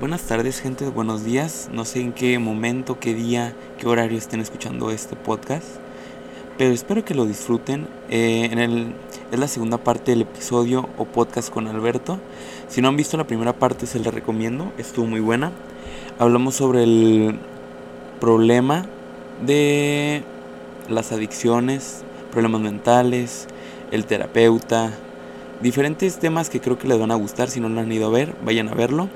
Buenas tardes, gente, buenos días. No sé en qué momento, qué día, qué horario estén escuchando este podcast, pero espero que lo disfruten. Eh, en el, es la segunda parte del episodio o podcast con Alberto. Si no han visto la primera parte, se les recomiendo, estuvo muy buena. Hablamos sobre el problema de las adicciones, problemas mentales, el terapeuta, diferentes temas que creo que les van a gustar. Si no lo han ido a ver, vayan a verlo.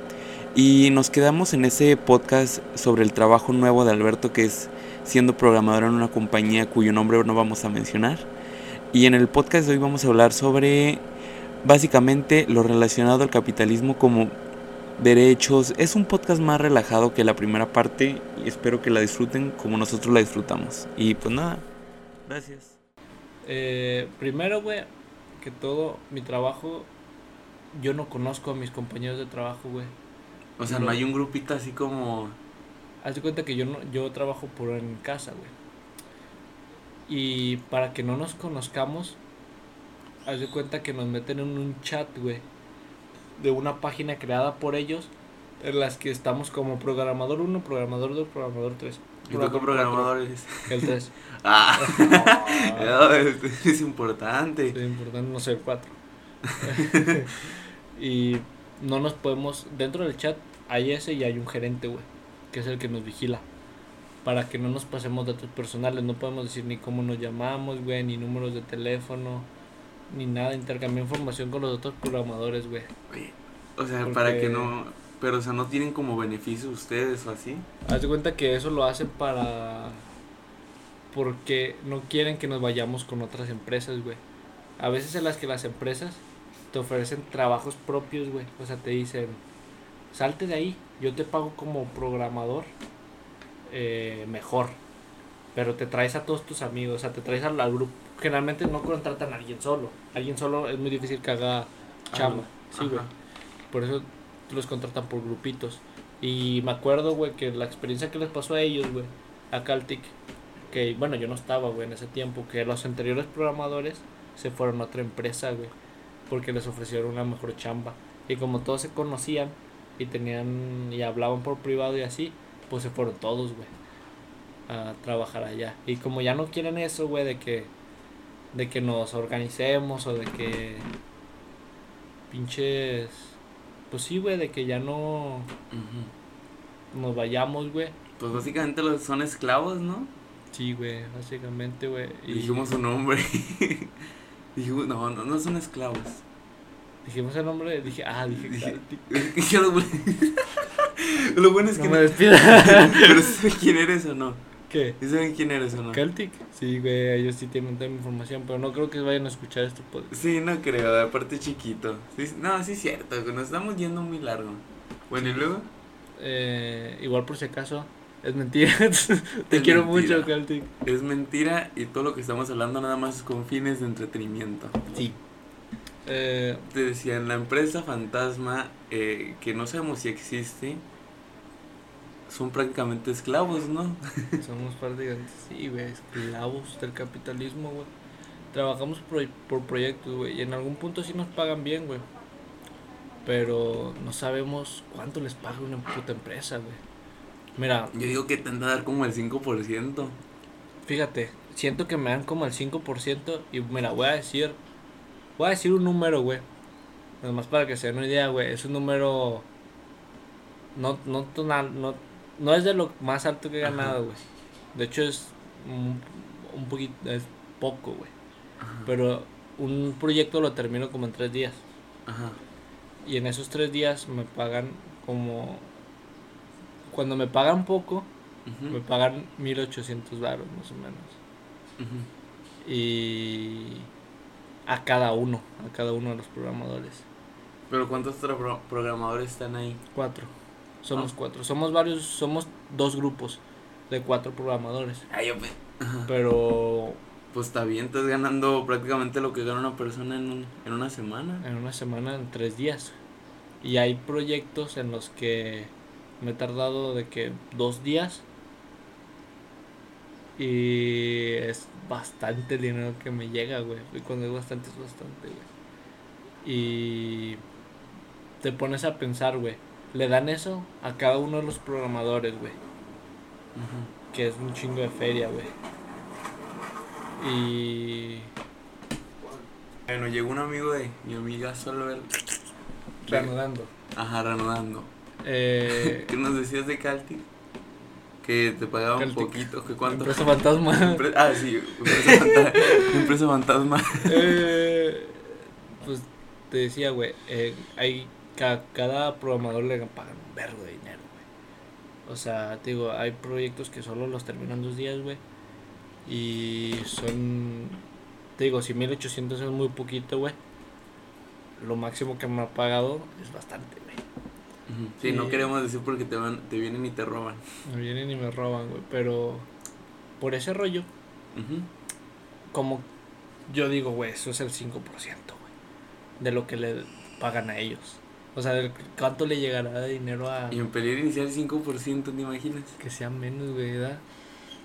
Y nos quedamos en ese podcast sobre el trabajo nuevo de Alberto, que es siendo programador en una compañía cuyo nombre no vamos a mencionar. Y en el podcast de hoy vamos a hablar sobre básicamente lo relacionado al capitalismo como derechos. Es un podcast más relajado que la primera parte y espero que la disfruten como nosotros la disfrutamos. Y pues nada, gracias. Eh, primero, güey, que todo mi trabajo, yo no conozco a mis compañeros de trabajo, güey. O sea, no hay un grupito así como... Haz de cuenta que yo, no, yo trabajo por en casa, güey. Y para que no nos conozcamos, haz de cuenta que nos meten en un chat, güey. De una página creada por ellos, en las que estamos como programador 1, programador 2, programador 3. ¿Y tú qué programador eres? El 3. ah, no, es, importante. Es importante no ser 4. y no nos podemos. Dentro del chat hay ese y hay un gerente, güey, que es el que nos vigila. Para que no nos pasemos datos personales. No podemos decir ni cómo nos llamamos, güey, ni números de teléfono, ni nada. Intercambiar información con los otros programadores, güey. O sea, para que no. Pero, o sea, no tienen como beneficio ustedes o así. Haz de cuenta que eso lo hacen para. Porque no quieren que nos vayamos con otras empresas, güey. A veces en las que las empresas te ofrecen trabajos propios, güey. O sea, te dicen, salte de ahí, yo te pago como programador eh, mejor. Pero te traes a todos tus amigos, o sea, te traes al, al grupo. Generalmente no contratan a alguien solo. Alguien solo es muy difícil que haga chamba. sí, güey. Por eso los contratan por grupitos. Y me acuerdo, güey, que la experiencia que les pasó a ellos, güey, a Caltic, que bueno, yo no estaba, güey, en ese tiempo, que los anteriores programadores se fueron a otra empresa, güey porque les ofrecieron una mejor chamba. Y como todos se conocían y tenían y hablaban por privado y así, pues se fueron todos, güey, a trabajar allá. Y como ya no quieren eso, güey, de que de que nos organicemos o de que pinches pues sí, güey, de que ya no nos vayamos, güey. Pues básicamente los son esclavos, ¿no? Sí, güey, básicamente, güey. Y... Dijimos su nombre. Dijimos, no, no, no son esclavos. Dijimos el nombre, dije, ah, dije, dije, dije lo, bueno, lo bueno es que no, me despida. Pero ¿sabes quién eres o no? ¿Qué? ¿Saben quién eres o no? Celtic. Sí, güey, ellos sí tienen toda mi información, pero no creo que vayan a escuchar esto. Sí, no creo, aparte chiquito. Sí, no, sí es cierto, nos estamos yendo muy largo. Bueno, ¿y luego? Eh, igual por si acaso, es mentira. Te es quiero mentira. mucho, Celtic. Es mentira y todo lo que estamos hablando nada más es con fines de entretenimiento. Sí. Eh, Te decían, la empresa fantasma, eh, que no sabemos si existe, son prácticamente esclavos, ¿no? Somos prácticamente, sí, güey, esclavos del capitalismo, güey. Trabajamos por, por proyectos, güey, y en algún punto sí nos pagan bien, güey. Pero no sabemos cuánto les paga una puta empresa, güey. Mira. Yo digo que te han de dar como el 5%. Fíjate, siento que me dan como el 5% y mira, voy a decir Voy a decir un número, güey. Nada más para que se den una idea, güey. Es un número. No, no, no, no es de lo más alto que he ganado, güey. De hecho, es un, un poquito. Es poco, güey. Pero un proyecto lo termino como en tres días. Ajá. Y en esos tres días me pagan como. Cuando me pagan poco, uh -huh. me pagan 1800 baros, más o menos. Uh -huh. Y a cada uno, a cada uno de los programadores. ¿Pero cuántos pro programadores están ahí? Cuatro. Somos oh. cuatro. Somos varios, somos dos grupos de cuatro programadores. Ay, yo me... Pero... Pues está bien, estás ganando prácticamente lo que gana una persona en, un, en una semana. En una semana, en tres días. Y hay proyectos en los que me he tardado de que dos días. Y es bastante dinero que me llega, güey. Y cuando es bastante, es bastante, güey. Y te pones a pensar, güey. le dan eso a cada uno de los programadores, güey. Que es un chingo de feria, güey. Y. Bueno, llegó un amigo de mi amiga solo él. Reanudando. Ajá, reanudando. Eh, ¿Qué nos decías de Caltic? Que te pagaba un poquito, que cuánto. Empresa fantasma. Empre- ah, sí, empresa fantasma. empresa fantasma. Eh, pues te decía, güey, eh, hay ca- cada programador le pagan un vergo de dinero, güey. O sea, te digo, hay proyectos que solo los terminan dos días, güey. Y son, te digo, si 1800 es muy poquito, güey. Lo máximo que me ha pagado es bastante, güey. Sí, no queremos decir porque te, van, te vienen y te roban. Me vienen y me roban, güey. Pero por ese rollo, como yo digo, güey, eso es el 5%, güey, de lo que le pagan a ellos. O sea, del- ¿cuánto le llegará de dinero a Y en pelear inicial 5%, ¿te imaginas? que sea menos, güey, ¿verdad?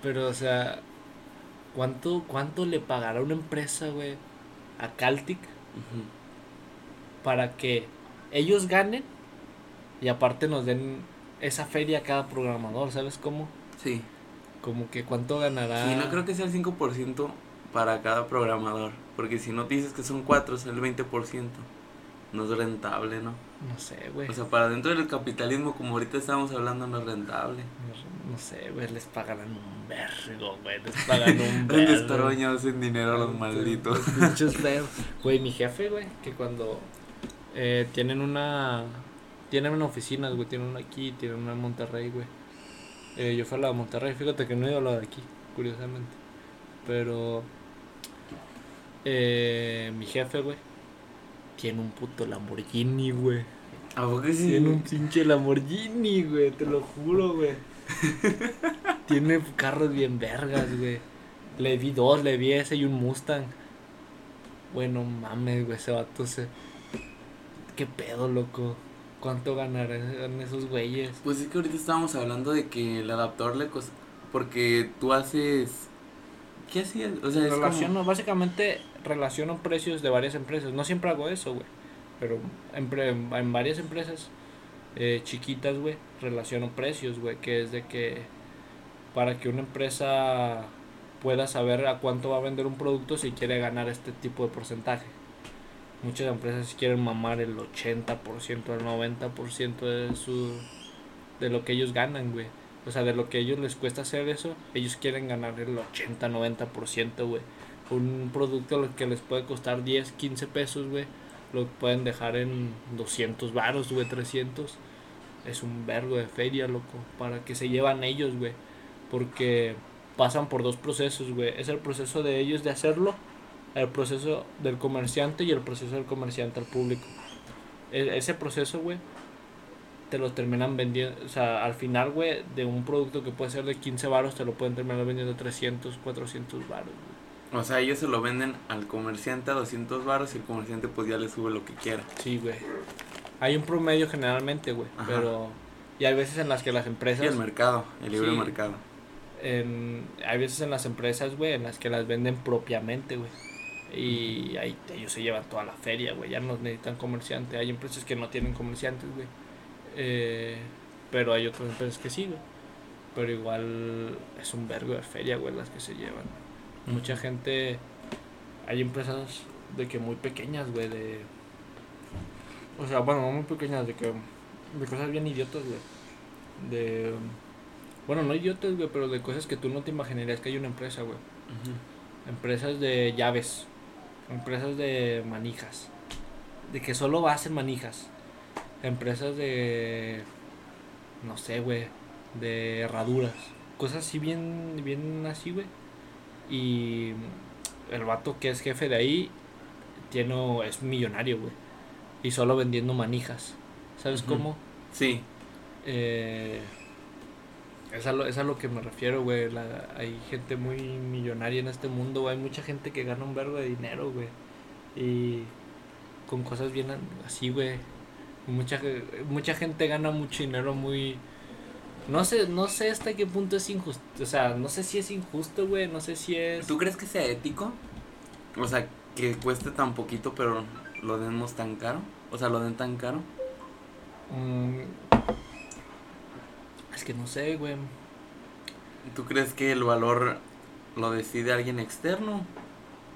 Pero, o sea, ¿cuánto, cuánto le pagará una empresa, güey, a Caltic para que ellos ganen y aparte nos den esa feria a cada programador, ¿sabes cómo? Sí. Como que cuánto ganará. Sí, no creo que sea el 5% para cada programador. Porque si no te dices que son 4, es el 20%. No es rentable, ¿no? No sé, güey. O sea, para dentro del capitalismo, como ahorita estábamos hablando, no es rentable. No, no sé, güey, les pagarán un vergo, güey, les pagan un ¿Dónde vergo. estar bañados en dinero los malditos? Feos. Güey, mi jefe, güey, que cuando eh, tienen una... Tienen una oficina, güey, tienen una aquí, tienen una en Monterrey, güey. Eh, yo fui a la de Monterrey, fíjate que no he ido a la de aquí, curiosamente. Pero... Eh, mi jefe, güey, tiene un puto Lamborghini, güey. ¿A poco sí? Tiene un pinche Lamborghini, güey, te lo juro, güey. Tiene carros bien vergas, güey. Le vi dos, le vi ese y un Mustang. Bueno, mames, güey, ese vato se... ¿Qué pedo, loco? ¿Cuánto ganarán esos güeyes? Pues es que ahorita estábamos hablando de que el adaptador le costó. Porque tú haces. ¿Qué hacías? O sea, como- básicamente relaciono precios de varias empresas. No siempre hago eso, güey. Pero en, en varias empresas eh, chiquitas, güey, relaciono precios, güey. Que es de que para que una empresa pueda saber a cuánto va a vender un producto si quiere ganar este tipo de porcentaje. Muchas empresas quieren mamar el 80%, el 90% de su de lo que ellos ganan, güey. O sea, de lo que a ellos les cuesta hacer eso, ellos quieren ganar el 80, 90%, güey. Un producto lo que les puede costar 10, 15 pesos, güey, lo pueden dejar en 200 varos, güey, 300. Es un vergo de feria, loco, para que se llevan ellos, güey. Porque pasan por dos procesos, güey. Es el proceso de ellos de hacerlo, el proceso del comerciante y el proceso del comerciante al público. E- ese proceso, güey, te lo terminan vendiendo, o sea, al final, güey, de un producto que puede ser de 15 varos, te lo pueden terminar vendiendo 300, 400 varos. O sea, ellos se lo venden al comerciante a 200 baros y el comerciante pues ya le sube lo que quiera. Sí, güey. Hay un promedio generalmente, güey, pero... Y hay veces en las que las empresas... el mercado, el libre Sí. mercado. en, hay veces en las empresas, güey, en las que las venden propiamente, güey. Y ahí ellos se llevan toda la feria, güey. Ya no necesitan comerciante. Hay empresas que no tienen comerciantes, güey. Eh, pero hay otras empresas que sí, güey. Pero igual es un vergo de feria, güey, las que se llevan. Mucha gente. Hay empresas de que muy pequeñas, güey, de. O sea, bueno, no muy pequeñas, de que. De cosas bien idiotas, güey. De. Bueno, no idiotas, güey, pero de cosas que tú no te imaginarías que hay una empresa, güey. Empresas de llaves. Empresas de manijas. De que solo hacen manijas. Empresas de. No sé, güey. De herraduras. Cosas así bien, bien así, güey. Y el vato que es jefe de ahí tiene, es millonario, güey. Y solo vendiendo manijas. ¿Sabes cómo? Sí, Eh, es, a lo, es a lo que me refiero, güey. la- Hay gente muy millonaria en este mundo, güey. Hay mucha gente que gana un verbo de dinero, güey. Y con cosas bien así, güey. Mucha, mucha gente gana mucho dinero muy... No sé, no sé hasta qué punto es injusto. O sea, no sé si es injusto, güey. No sé si es... ¿Tú crees que sea ético? O sea, que cueste tan poquito pero lo demos tan caro. O sea, lo den tan caro. Mm, que no sé, güey. ¿Tú crees que el valor lo decide alguien externo?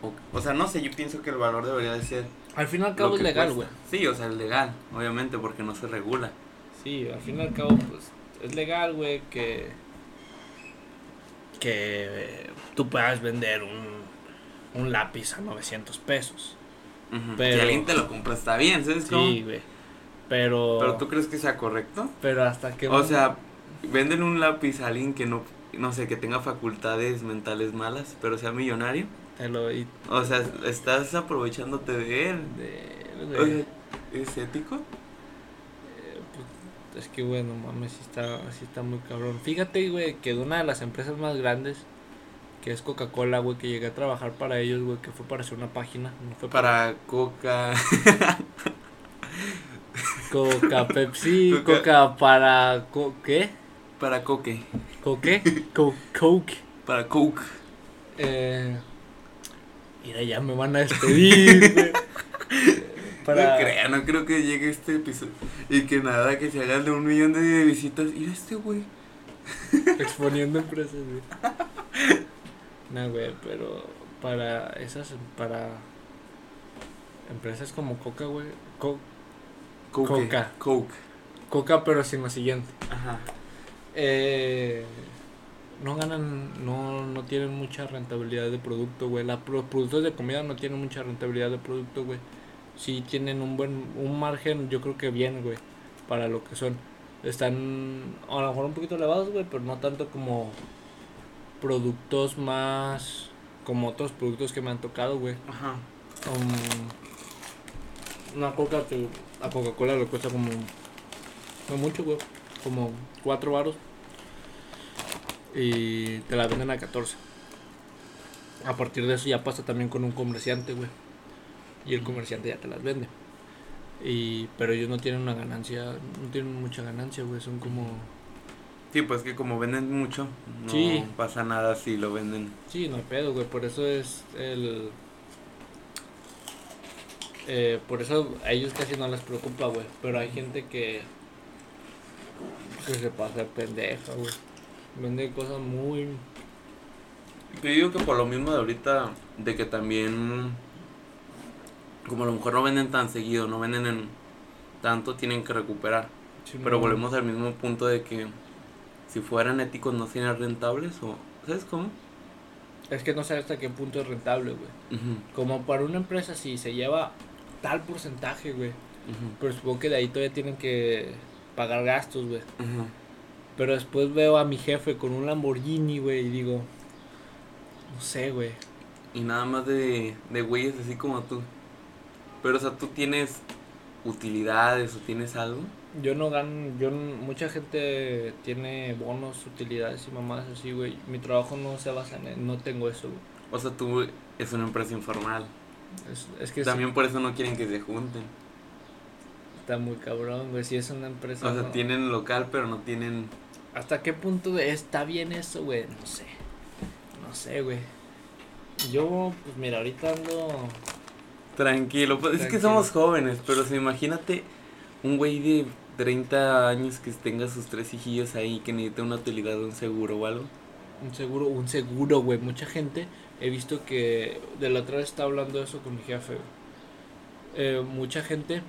O, o sea, no sé, yo pienso que el valor debería de ser... Al fin y al cabo es legal, güey. Sí, o sea, es legal, obviamente, porque no se regula. Sí, al fin y al cabo, pues, es legal, güey, que... Que tú puedas vender un, un lápiz a 900 pesos. Pero- Si alguien te lo compra está bien, ¿sabes? Sí, güey. Pero... Pero tú crees que sea correcto? Pero hasta que... O sea, venden un lápiz a alguien que no, no sé, que tenga facultades mentales malas, pero sea millonario. Te lo... y- O sea, estás aprovechándote de él. de- de- sea, ¿Es ético? Eh, pues, es que, güey, no mames, sí está, sí está muy cabrón. Fíjate, güey, que de una de las empresas más grandes, que es Coca-Cola, güey, que llegué a trabajar para ellos, güey, que fue para hacer una página, no fue para Para coca. Coca, Pepsi, Coca. Coca, para, ¿qué? Para coque. ¿Coque? Co- Coke. Para coke. Eh, mira, ya me van a despedir. Para, No creo, no creo que llegue este episodio. Y que nada, que se hagan de un millón de visitas. Mira este güey. exponiendo empresas, güey. No, güey, pero para esas, para empresas como Coca, güey. Co- Coke. Coca. Coke. Coca, pero sin lo siguiente. Ajá. Eh, no ganan, no, no tienen mucha rentabilidad de producto, güey. La- Los productos de comida no tienen mucha rentabilidad de producto, güey. Sí tienen un buen, un margen, yo creo que bien, güey, para lo que son. Están a lo mejor un poquito elevados, güey, pero no tanto como productos más, como otros productos que me han tocado, güey. Ajá. Um, una coca que a Coca-Cola le cuesta como no mucho, güey, como 4 varos. Y te la venden a 14. A partir de eso ya pasa también con un comerciante, güey. Y el comerciante ya te las vende. Y pero ellos no tienen una ganancia, no tienen mucha ganancia, güey, son como Sí, pues que como venden mucho, no Sí. pasa nada si lo venden. Sí, no hay pedo, güey. Por eso es el. Eh, por eso a ellos casi no les preocupa, güey. Pero hay gente que. Que se pasa pendeja, güey. Vende cosas muy. Yo digo que por lo mismo de ahorita, de que también, como a lo mejor no venden tan seguido, no venden en tanto, tienen que recuperar. Pero volvemos al mismo punto de que si fueran éticos no serían rentables o... ¿Sabes cómo? Es que no sé hasta qué punto es rentable, güey. Como para una empresa, si se lleva tal porcentaje, güey. Pero supongo que de ahí todavía tienen que pagar gastos, güey. Pero después veo a mi jefe con un Lamborghini, güey, y digo. No sé, güey. Y nada más de, de güeyes así como tú. Pero o sea, tú tienes utilidades o tienes algo. Yo no gano, yo mucha gente tiene bonos, utilidades y mamadas así, güey. Mi trabajo no se basa en, no tengo eso, güey. O sea, tú es una empresa informal. Es, es que sí, También por eso no quieren que se junten. Está muy cabrón, güey. Si es una empresa. O sea, no- tienen local, pero no tienen... ¿Hasta qué punto está bien eso, güey? No sé. No sé, güey. Yo, pues mira, ahorita ando. Tranquilo, pues es que somos jóvenes, pero si imagínate un güey de 30 años que tenga sus tres hijillos ahí que necesita una utilidad, un seguro o algo. Un seguro, un seguro, güey. Mucha gente, he visto que de la otra vez estaba hablando de eso con mi jefe. Eh, mucha gente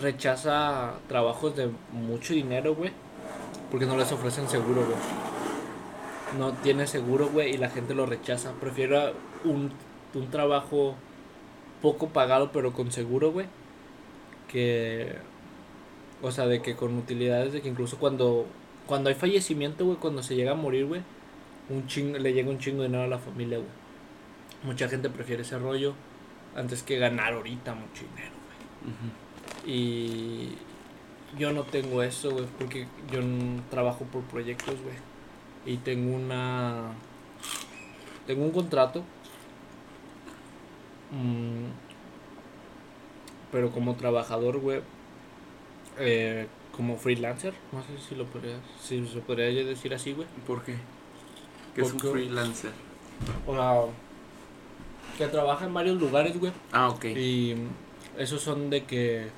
rechaza trabajos de mucho dinero, güey, porque no les ofrecen seguro, güey. No tiene seguro, güey, y la gente lo rechaza. Prefiero un, un trabajo poco pagado, pero con seguro, güey, que, o sea, de que con utilidades, de que incluso cuando cuando hay fallecimiento, güey, cuando se llega a morir, güey, un le llega un chingo de dinero a la familia, güey. Mucha gente prefiere ese rollo antes que ganar ahorita mucho dinero, güey. Y yo no tengo eso, güey, porque yo trabajo por proyectos, güey. Y tengo una... Tengo un contrato. mm, pero como trabajador, güey, eh, como freelancer, no sé si lo podría, si se podría decir así, güey. ¿Por qué? Que es un freelancer. O sea, que trabaja en varios lugares, güey. Ah, ok. Y esos son de que...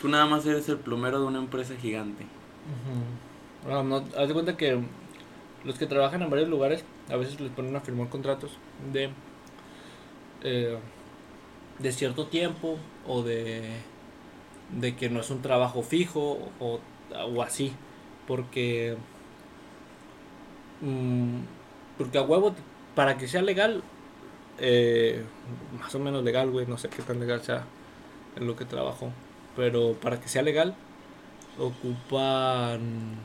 Tú nada más eres el plomero de una empresa gigante. no, haz de cuenta que los que trabajan en varios lugares a veces les ponen a firmar contratos de eh, de cierto tiempo o de de que no es un trabajo fijo o, o así porque mm, porque a huevo para que sea legal eh, más o menos legal güey no sé qué tan legal sea en lo que trabajo pero para que sea legal ocupan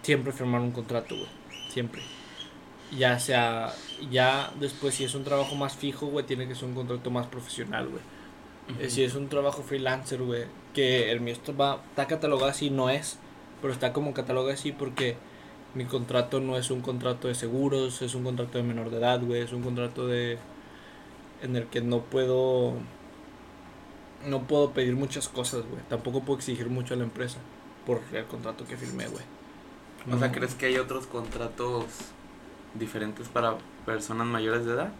siempre firmar un contrato, güey. Siempre. Ya sea, ya después si es un trabajo más fijo, güey, tiene que ser un contrato más profesional, güey. Si es un trabajo freelancer, güey, que el mío está, está catalogado así, no es, pero está como catalogado así porque mi contrato no es un contrato de seguros, es un contrato de menor de edad, güey, es un contrato de en el que no puedo no puedo pedir muchas cosas, güey. Tampoco puedo exigir mucho a la empresa por el contrato que firmé, güey. O sea, ¿crees que hay otros contratos diferentes para personas mayores de edad?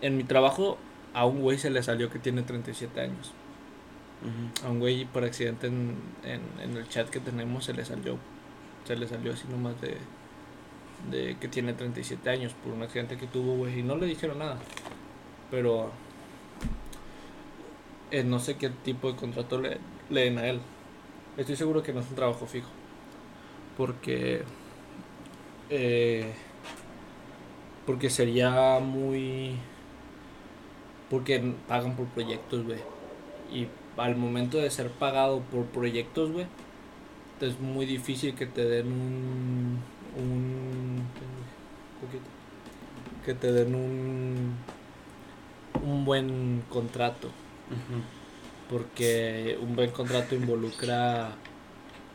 En mi trabajo a un güey se le salió que tiene 37 años. A un güey por accidente en, en, en el chat que tenemos se le salió. Se le salió así nomás de, de que tiene 37 años por un accidente que tuvo, güey. Y no le dijeron nada. Pero no sé qué tipo de contrato le, le den a él. Estoy seguro que no es un trabajo fijo. Porque. eh, porque sería muy. Porque pagan por proyectos, güey. Y al momento de ser pagado por proyectos, güey, es muy difícil que te den un. un poquito, que te den un. un buen contrato. Porque un buen contrato involucra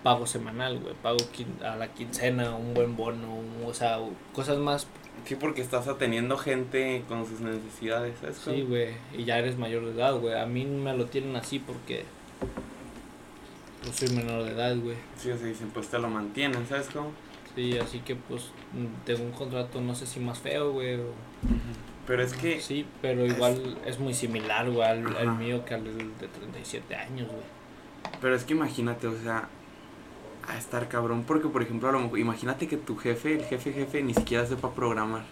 pago semanal, güey, pago a la quincena, un buen bono, o sea, cosas más. Sí, porque estás atendiendo gente con sus necesidades, ¿sabes? Sí, güey, y ya eres mayor de edad, güey. A mí me lo tienen así porque pues soy menor de edad, güey. Sí, o sea, dicen, pues te lo mantienen, ¿sabes cómo? Sí, así que pues tengo un contrato no sé si más feo, güey. o- Pero es que, Sí, pero igual es muy similar, güey, al, mío que al de 37 años, güey. pero es que imagínate, o sea, a estar cabrón, porque por ejemplo, a lo mejor, imagínate que tu jefe, el jefe jefe, ni siquiera sepa programar.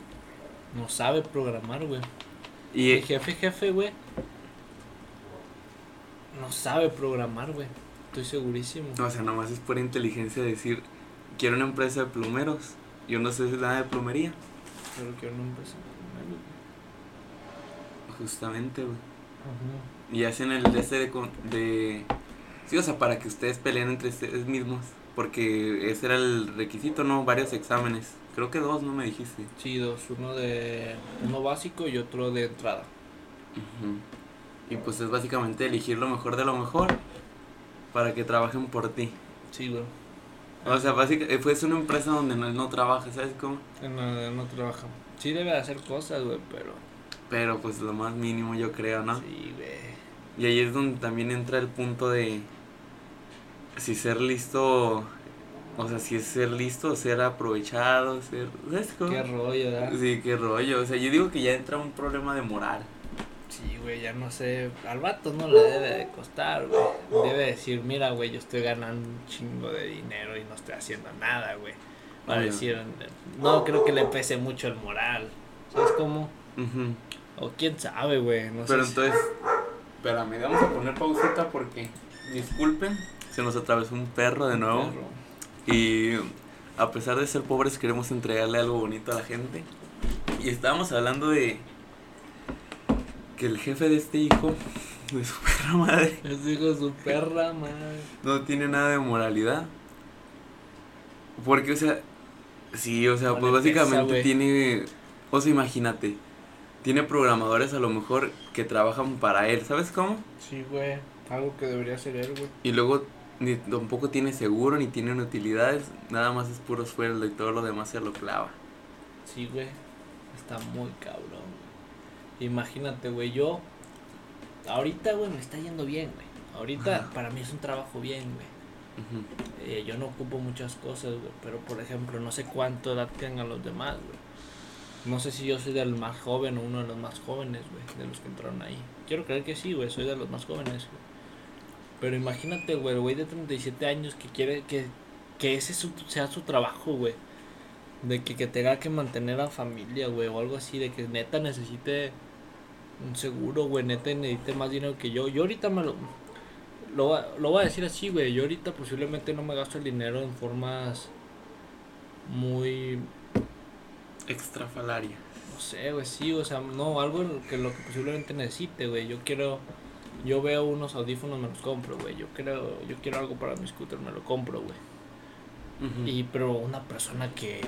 No sabe programar, güey. Y, El jefe, jefe, güey. No sabe programar, güey. Estoy segurísimo. o sea, nomás es pura inteligencia decir, quiero una empresa de plumeros, yo no sé nada de plumería, Pero que no empecé justamente, güey. Y hacen el de ese de, de... Sí, o sea, para que ustedes peleen entre ustedes mismos. Porque ese era el requisito, ¿no? Varios exámenes. Creo que dos, ¿no me dijiste? Sí, dos. Uno de. Uno básico y otro de entrada. Ujú. Y pues es básicamente elegir lo mejor de lo mejor para que trabajen por ti. Sí, güey. O sea, básicamente, pues una empresa donde no, no trabaja, ¿sabes cómo? No, no trabaja. Sí debe de hacer cosas, güey, pero. Pero pues lo más mínimo yo creo, ¿no? Sí, güey. Y ahí es donde también entra el punto de si ser listo, o sea, si es ser listo, ser aprovechado, ser... ¿Sabes cómo? Qué rollo, ¿verdad? Sí, qué rollo. O sea, yo digo que ya entra un problema de moral. Sí, güey, ya no sé. Al vato no le debe de costar, güey. Debe decir, mira, güey, yo estoy ganando un chingo de dinero y no estoy haciendo nada, güey. Para decir, no creo que le pese mucho el moral. ¿Sabes cómo? Ujú. O quién sabe, güey. No Pero sé. si- entonces, espérame, vamos a poner pausita porque, disculpen, se nos atravesó un perro de nuevo. Perro. Y a pesar de ser pobres, queremos entregarle algo bonito a la gente. Y estábamos hablando de que el jefe de este hijo, de su perra madre, Les digo su perra, madre. no tiene nada de moralidad. Porque, o sea, sí, o sea, pues pesa, básicamente tiene, o sea, imagínate, tiene programadores a lo mejor que trabajan para él, ¿sabes cómo? Sí, güey. Algo que debería ser él, güey. Y luego ni tampoco tiene seguro ni tiene utilidades, nada más es puro sueldo y todo lo demás se lo clava. Sí, güey. Está muy cabrón, güey. Imagínate, güey, yo. Ahorita, güey, me está yendo bien, güey. Ahorita Ajá. para mí es un trabajo bien, güey. Eh, yo no ocupo muchas cosas, güey. Pero, por ejemplo, no sé cuánto edad tengan los demás, güey. No sé si yo soy del más joven o uno de los más jóvenes, güey. De los que entraron ahí. Quiero creer que sí, güey. Soy de los más jóvenes, güey. Pero imagínate, güey, el güey de 37 años que quiere que, que ese su- sea su trabajo, güey. De que, tenga que mantener a familia, güey, o algo así, de que neta necesite un seguro, güey, neta necesite más dinero que yo. Yo ahorita me lo... Lo, lo voy a decir así, güey. Yo ahorita posiblemente no me gasto el dinero en formas muy Extrafalaria. no sé, güey, sí, o sea, no, algo que lo que posiblemente necesite, güey. Yo quiero, yo veo unos audífonos, me los compro, güey. Yo creo, yo quiero algo para mi scooter, me lo compro, güey. Y, pero una persona que,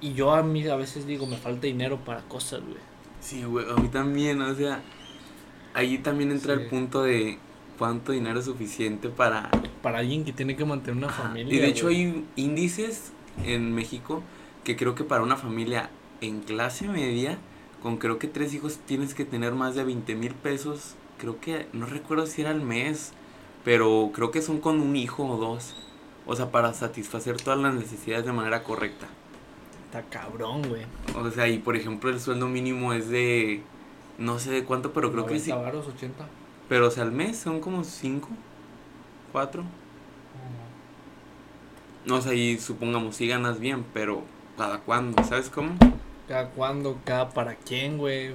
y yo a mí a veces digo, me falta dinero para cosas, güey. Sí, güey, a mí también, o sea, ahí también entra Sí. el punto de cuánto dinero es suficiente para... Para alguien que tiene que mantener una Ajá. familia. Y de hecho hay índices en México que creo que para una familia en clase media, con creo que tres hijos, tienes que tener más de 20 mil pesos. Creo que, no recuerdo si era al mes, pero creo que son con un hijo o dos. O sea, para satisfacer todas las necesidades de manera correcta. Está cabrón, güey. O sea, y por ejemplo el sueldo mínimo es de... No sé de cuánto, pero creo que sí. 90 varos, 80. Pero o sea, al mes son como 5, 4. No sé, y supongamos, si ganas bien, pero ¿cada cuándo? ¿Sabes cómo? Cada cuándo, cada para quién, güey.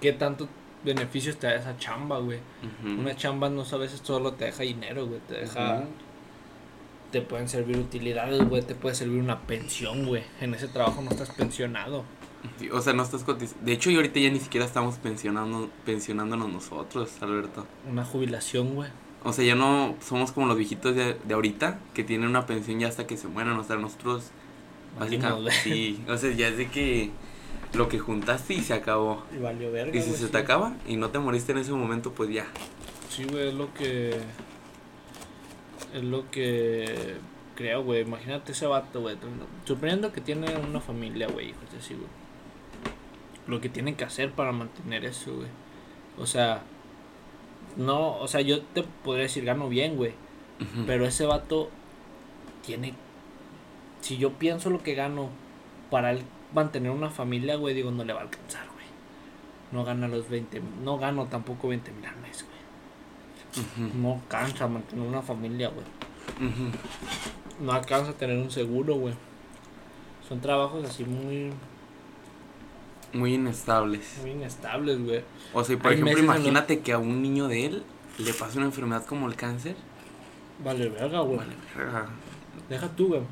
¿Qué tanto beneficios te da esa chamba, güey? Una chamba no a veces solo te deja dinero, güey. Te deja. Te pueden servir utilidades, güey. Te puede servir una pensión, güey. En ese trabajo no estás pensionado. Sí, O sea, no estás cotizando. De hecho, y ahorita ya ni siquiera estamos pensionando, pensionándonos nosotros, Alberto. Una jubilación, güey. O sea, ya no somos como los viejitos de, de ahorita que tienen una pensión ya hasta que se mueran. O sea, nosotros, básicamente, sí. O sea, ya es de que lo que juntaste y se acabó. Y valió verga. Y si se sí. te acaba y no te moriste en ese momento, pues ya. Sí, güey, es lo que. Es lo que. Creo, güey. Imagínate ese vato, güey. Suponiendo que tiene una familia, güey, hijos así, güey. Lo que tiene que hacer para mantener eso, güey. O sea. No, o sea, yo te podría decir, gano bien, güey. Pero ese vato tiene. Si yo pienso lo que gano para él mantener una familia, güey, digo, no le va a alcanzar, güey. No gana los 20. No gano tampoco 20 mil al mes, güey. No alcanza mantener una familia, güey. No alcanza a tener un seguro, güey. Son trabajos así muy, Muy inestables. muy inestables, güey. O sea, y por Hay ejemplo, los- imagínate que a un niño de él le pasa una enfermedad como el cáncer. Vale, verga, güey. Vale, verga. Deja tú, güey.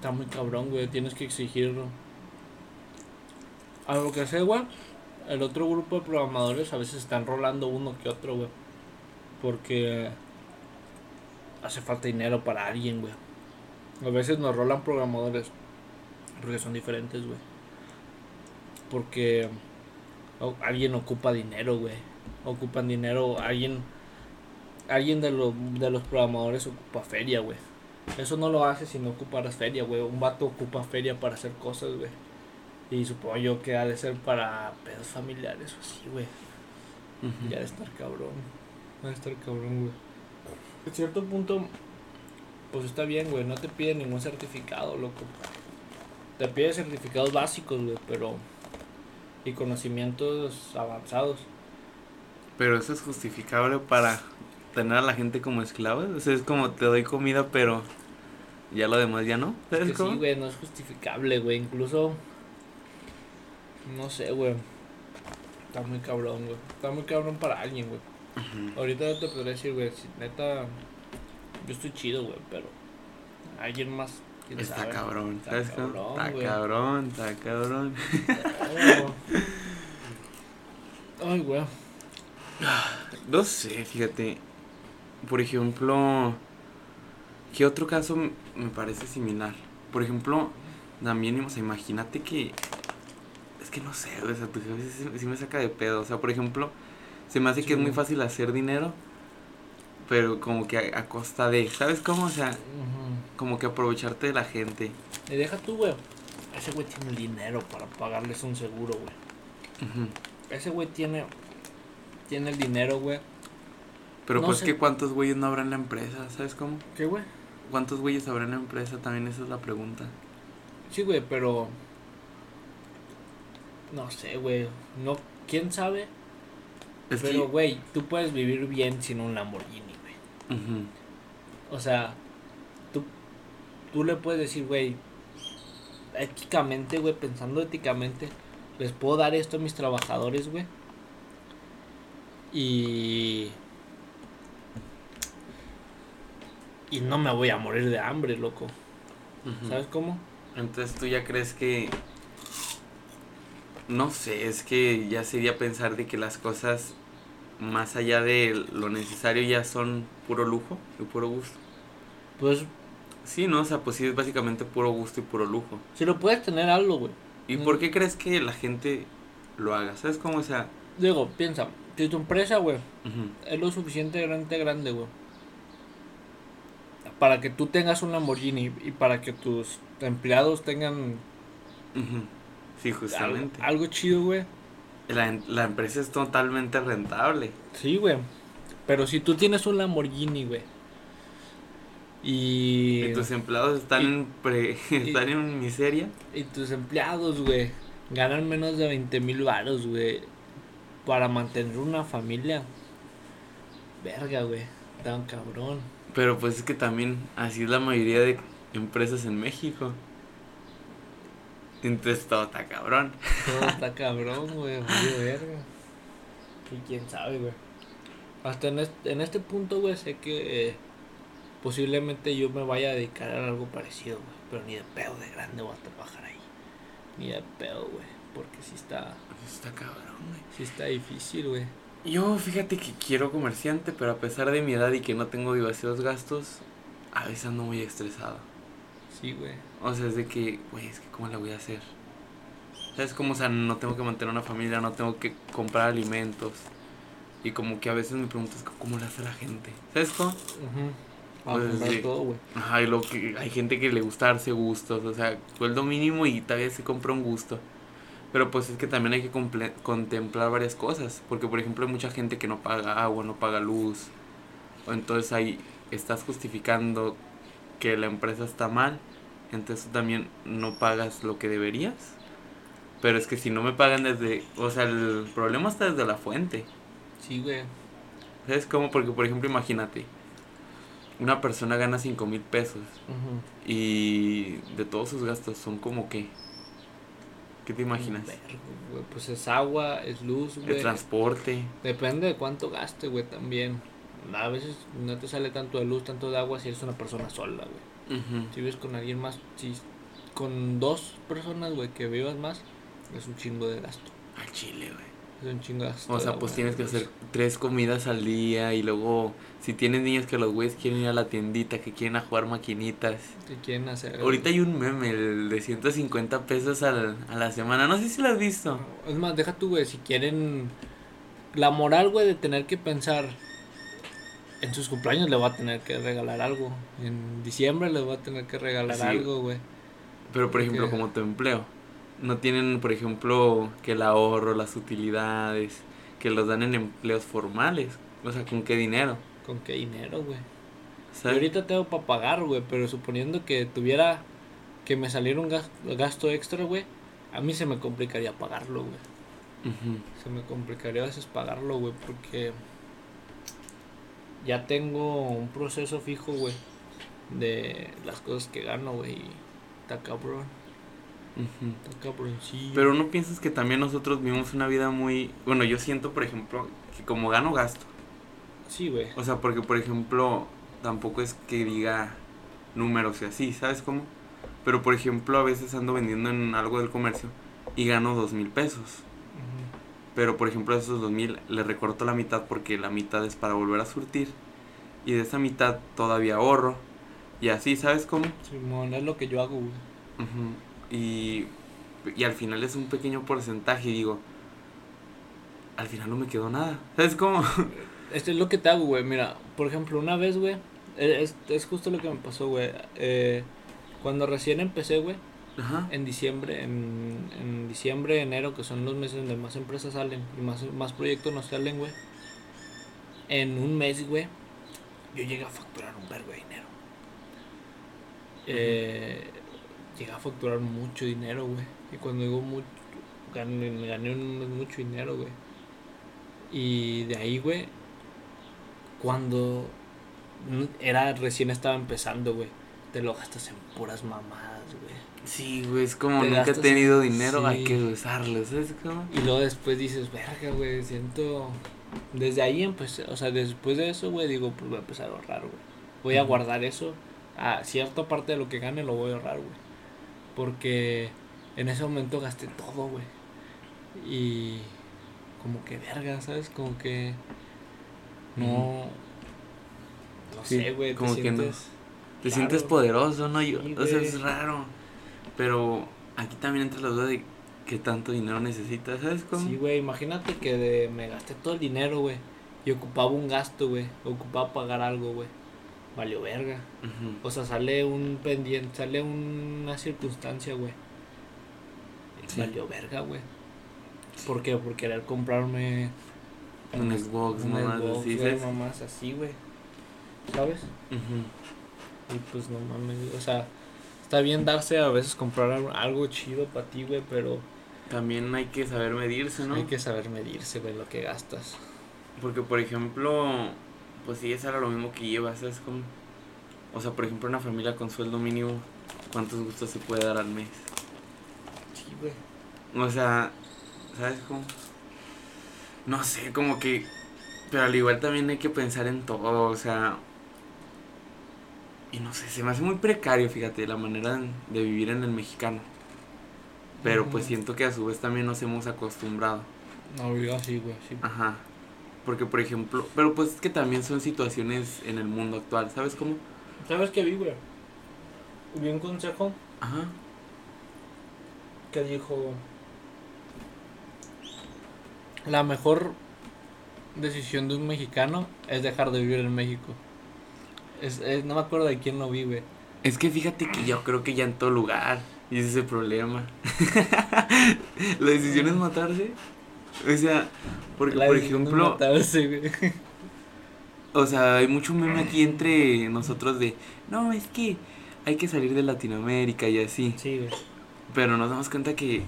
Está muy cabrón, güey. Tienes que exigirlo. A lo que sé, güey. El otro grupo de programadores a veces están rolando uno que otro, güey. Porque hace falta dinero para alguien, güey. A veces nos rolan programadores. Porque son diferentes, güey. Porque alguien ocupa dinero, güey. Ocupan dinero, alguien alguien de, lo- de los programadores ocupa feria, güey. Eso no lo hace si no ocuparas feria, güey. Un vato ocupa feria para hacer cosas, güey. Y supongo yo que ha de ser para pedos familiares o así, güey. Ujú. Ya de estar cabrón. Va a estar cabrón, güey. En cierto punto, pues está bien, güey. No te piden ningún certificado, loco. Te pide certificados básicos, güey, pero. Y conocimientos avanzados. Pero eso es justificable para tener a la gente como esclavos. O sea, es como te doy comida, pero ya lo demás ya no. Es sí, güey, no es justificable, güey. Incluso. No sé, güey. Está muy cabrón, güey. Está muy cabrón para alguien, güey. Ujú. Ahorita no te podría decir, güey. Si neta. Yo estoy chido, güey, pero. Alguien más. Está sabe. cabrón, Está cabrón, Está cabrón, está cabrón. Ay, güey. No sé, fíjate. Por ejemplo, ¿qué otro caso me parece similar? Por ejemplo, también, o sea, imagínate que. Es que no sé, o sea, tu jefe sí, sí me saca de pedo. O sea, por ejemplo, se me hace Sí, que es muy fácil hacer dinero, pero como que a, a costa de. ¿Sabes cómo? O sea, como que aprovecharte de la gente. Y deja tú, güey. Ese güey tiene el dinero para pagarles un seguro, güey. Ese güey tiene. Tiene el dinero, güey. Pero No pues sé. que cuántos güeyes no habrá en la empresa, ¿sabes cómo? ¿Qué, güey? ¿Cuántos güeyes habrá en la empresa? También esa es la pregunta. Sí, güey, pero. No sé, güey. No, ¿Quién sabe Es Pero, que... güey, tú puedes vivir bien sin un Lamborghini, güey. Ujú. O sea, tú, tú le puedes decir, güey, éticamente, güey, pensando éticamente, les puedo dar esto a mis trabajadores, güey. Y... Y no me voy a morir de hambre, loco. ¿Sabes cómo? Entonces tú ya crees que... No sé, es que ya sería pensar de que las cosas más allá de lo necesario ya son puro lujo y puro gusto. Pues, Sí, ¿no? O sea, pues sí es básicamente puro gusto y puro lujo. si lo puedes tener algo, güey. ¿Y Mm. por qué crees que la gente lo haga? ¿Sabes cómo? O sea... Digo, piensa, si tu empresa, güey, es lo suficientemente grande, güey. Para que tú tengas un Lamborghini y para que tus empleados tengan. Sí, algo, justamente. algo chido, güey. La, la empresa es totalmente rentable. Sí, güey. Pero si tú tienes un Lamborghini, güey. Y, Y tus empleados están, y- en, pre- están en miseria. y tus empleados, güey, ganan menos de 20 mil varos, güey. Para mantener una familia. Verga, güey. Tan cabrón. Pero pues es que también así es la mayoría de empresas en México. Entonces todo está cabrón. Todo está cabrón, güey. verga. Y quién sabe, güey. Hasta en este, en este punto, güey, sé que eh, posiblemente yo me vaya a dedicar a algo parecido, güey. Pero ni de pedo de grande voy a trabajar ahí. Ni de pedo, güey. Porque sí está, Está cabrón, güey. sí está difícil, güey. Yo fíjate que quiero comerciante, pero a pesar de mi edad y que no tengo demasiados gastos, a veces ando muy estresado. Sí, güey. O sea, es de que, güey, es que ¿cómo la voy a hacer? ¿Sabes cómo? O sea, no tengo que mantener una familia, no tengo que comprar alimentos. Y como que a veces me pregunto, es que, ¿cómo le hace la gente? ¿Sabes cómo? Ujú. A Pues sí. todo, güey. Ajá, y lo que hay gente que le gusta darse gustos, o sea, sueldo mínimo y todavía se compra un gusto. Pero pues es que también hay que contemplar varias cosas, porque por ejemplo hay mucha gente que no paga agua, no paga luz, o entonces ahí estás justificando que la empresa está mal, entonces tú también no pagas lo que deberías. Pero es que si no me pagan desde, o sea, el problema está desde la fuente. Sí, güey. ¿Sabes cómo? Porque por ejemplo imagínate, una persona gana 5 mil pesos. Y de todos sus gastos son como que. ¿Qué te imaginas? Güey. Pues es agua, es luz, El güey. transporte. Depende de cuánto gaste, güey, también. A veces no te sale tanto de luz, tanto de agua si eres una persona sola, güey. Si vives con alguien más, si con dos personas, güey, que vivas más, es un chingo de gasto. Al chile, güey. Es un gasto. O sea, pues tienes que hacer tres comidas al día y luego, si tienes niños que los güeyes quieren ir a la tiendita, que quieren a jugar maquinitas. ¿Qué quieren hacer? Ahorita hay un meme, el de 150 pesos al, a la semana. No sé si lo has visto. Es más, deja tú, güey, si quieren. La moral, güey, de tener que pensar. En sus cumpleaños le va a tener que regalar algo. En diciembre le va a tener que regalar Sí. algo, güey. Pero, por ejemplo, como tu empleo. No tienen, por ejemplo, que el ahorro, las utilidades, que los dan en empleos formales. O sea, ¿con qué dinero? ¿Con qué dinero, güey? Yo ahorita tengo para pagar, güey, pero suponiendo que tuviera que me saliera un gas- gasto extra, güey, a mí se me complicaría pagarlo, güey. Se me complicaría a veces pagarlo, güey, porque ya tengo un proceso fijo, güey, de las cosas que gano, güey. y Está cabrón, Pero no piensas que también nosotros vivimos una vida muy... Bueno, yo siento, por ejemplo, que como gano gasto. Sí, güey. O sea, porque, por ejemplo, tampoco es que diga números y así, ¿sabes cómo? Pero, por ejemplo, a veces ando vendiendo en algo del comercio y gano dos mil pesos. Pero, por ejemplo, de esos dos mil le recorto la mitad porque la mitad es para volver a surtir. Y de esa mitad todavía ahorro. Y así, ¿sabes cómo? Simón, es lo que yo hago, güey. Ujú. Y, y al final es un pequeño porcentaje y digo, al final no me quedó nada. ¿Sabes cómo? Esto es lo que te hago, güey. Mira, por ejemplo, una vez, güey, e, es, es justo lo que me pasó, güey. Eh, cuando recién empecé, güey, Ajá. en diciembre, en, en diciembre, enero, que son los meses donde más empresas salen y más, más proyectos nos salen, güey. En un mes, güey, yo llegué a facturar un vergo de dinero. Eh, llegué a facturar mucho dinero, güey. Y cuando digo mucho, gané, gané un- mucho dinero, güey. Y de ahí, güey, cuando era recién estaba empezando, güey, te lo gastas en puras mamadas, güey. Sí, güey, es como nunca he tenido dinero, hay que usarlo, ¿sabes cómo? Y luego después dices, verga, güey, siento... Desde ahí empecé, o sea, después de eso, güey, digo, pues voy a empezar a ahorrar, güey. Voy a guardar eso, a cierta parte de lo que gane lo voy a ahorrar, güey. Porque en ese momento gasté todo, güey. Y como que verga, ¿sabes? Como que no... No sé, güey, como que no. Te sientes poderoso, ¿no? Yo, o sea, es raro. Pero aquí también entra la duda de qué tanto dinero necesitas, ¿sabes cómo? Sí, güey, imagínate que de, me gasté todo el dinero, güey. Y ocupaba un gasto, güey. Ocupaba pagar algo, güey. Valió verga. O sea, sale un pendiente, sale una circunstancia, güey. Valió verga, güey. ¿Por qué? Por querer comprarme un Xbox, un Xbox, así, mamás así, güey. ¿Sabes? Y pues no mames, o sea, está bien darse a veces comprar algo chido para ti, güey, pero... También hay que saber medirse, ¿no? Hay que saber medirse, güey, lo que gastas. Porque, por ejemplo, pues sí, es ahora lo mismo que llevas, es como... O sea, por ejemplo, una familia con sueldo mínimo, ¿cuántos gustos se puede dar al mes? Sí, güey. O sea, ¿sabes cómo? No sé, como que... Pero al igual también hay que pensar en todo, o sea, y no sé, se me hace muy precario, fíjate, la manera de vivir en el mexicano. Pero pues siento que a su vez también nos hemos acostumbrado. No, yo sí, güey, sí. Ajá. Porque, por ejemplo, pero pues es que también son situaciones en el mundo actual, ¿sabes cómo? ¿Sabes qué vi, güey? Vi un consejo. Ajá. Que dijo. La mejor decisión de un mexicano es dejar de vivir en México. Es, no me acuerdo de quién lo vive. Es que fíjate que yo creo que ya en todo lugar. Y ese es el problema. la decisión es matarse. O sea, porque por ejemplo. Matarse, O sea, hay mucho meme aquí entre nosotros de. No, es que hay que salir de Latinoamérica y así. Sí, güey. Pero nos damos cuenta que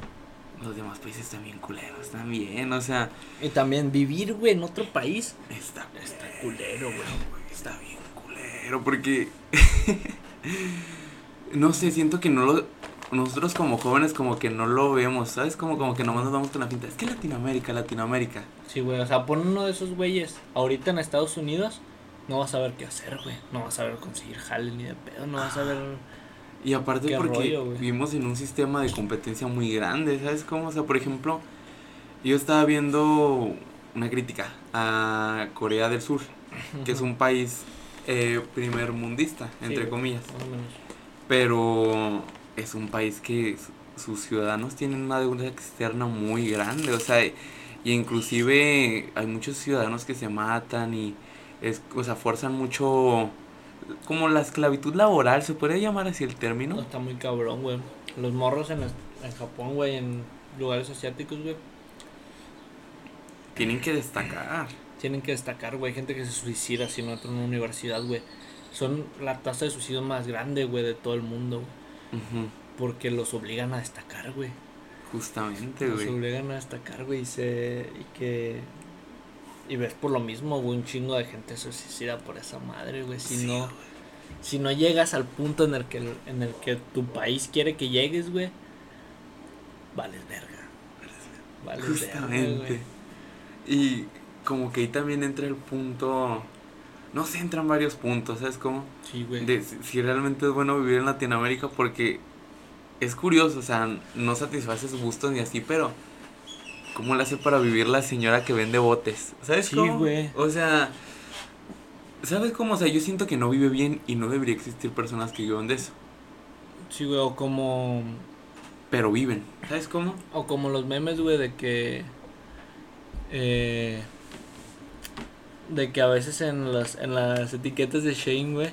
los demás países están bien culeros, también, o sea. Y también vivir, güey, en otro país. Está, está culero, güey. Está bien pero porque. no sé, siento que no lo. Nosotros como jóvenes como que no lo vemos, ¿sabes? Como, como que nomás nos vamos con la pinta. Es que Latinoamérica, Latinoamérica. Sí, güey, o sea, pon uno de esos güeyes ahorita en Estados Unidos, no vas a ver qué hacer, güey. No vas a ver conseguir jale ni de pedo, no vas a ver... Y aparte porque vivimos en un sistema de competencia muy grande, ¿sabes cómo? O sea, por ejemplo, yo estaba viendo una crítica a Corea del Sur, que es un país eh, primer mundista, entre comillas. Pero es un país que sus ciudadanos tienen una deuda externa muy grande, o sea, y inclusive hay muchos ciudadanos que se matan y es, o sea, forzan mucho como la esclavitud laboral, se puede llamar así el término. está muy cabrón, güey. Los morros en, en Japón, güey, en lugares asiáticos, güey. Tienen que destacar tienen que destacar, güey. Gente que se suicida si no entra en una universidad, güey. Son la tasa de suicidio más grande, güey, de todo el mundo, güey. Porque los obligan a destacar, güey. Justamente, güey. Los obligan a destacar, güey, y, se, y que... Y ves por lo mismo, güey, un chingo de gente se suicida por esa madre, güey. Si no... Si no llegas al punto en el que, en el que tu país quiere que llegues, güey, vales verga. Vales verga. Justamente. Y como que ahí también entra el punto. No sé, entran varios puntos, ¿sabes cómo? Sí, güey. De si realmente es bueno vivir en Latinoamérica porque es curioso, o sea, no satisface sus gustos ni así, pero ¿cómo le hace para vivir la señora que vende botes? ¿Sabes sí, güey. O sea, ¿sabes cómo? O sea, yo siento que no vive bien y no debería existir personas que vivan de eso. Sí, güey, o como... Pero viven, ¿sabes cómo? O como los memes, güey, de que... Eh, de que a veces en las, en las etiquetas de Shane, güey,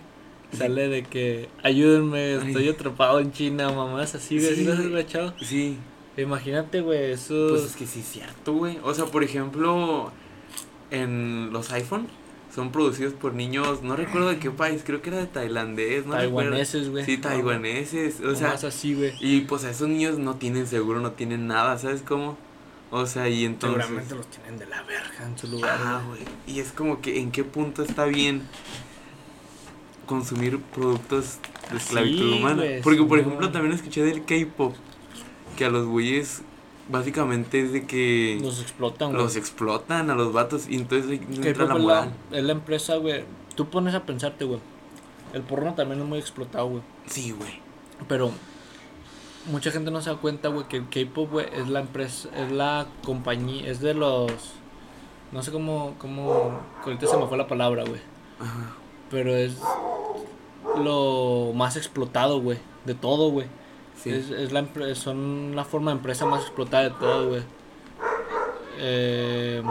sale de que ayúdenme, estoy atrapado en China, mamás, así, güey, sí, ¿sí lo has Sí. Imagínate, güey, eso. Pues es que sí es cierto, güey. O sea, por ejemplo, en los iPhone son producidos por niños, no recuerdo de qué país, creo que era de tailandés, no Taiwaneses, güey. Sí, taiwaneses, o sea. así, güey. Y pues a esos niños no tienen seguro, no tienen nada, ¿sabes cómo? O sea, y entonces... Seguramente los tienen de la verga en su lugar. Ah, güey. Y es como que en qué punto está bien consumir productos de esclavitud Sí, humana. Porque, por ejemplo, no. también escuché del K-pop que a los güeyes básicamente es de que Los explotan, güey. los explotan a los vatos y entonces Que entra la moral. es la empresa, güey. Tú pones a pensarte, güey. El porno también es muy explotado, güey. Sí, güey. Pero mucha gente no se da cuenta, güey, que el K-pop, güey, es la empresa, es la compañía, es de los. No sé cómo, cómo. Ahorita se me fue la palabra, güey. Ajá. Pero es lo más explotado, güey. De todo, güey. Sí. Es, es la empre- son la forma de empresa más explotada de todo, güey. Eh,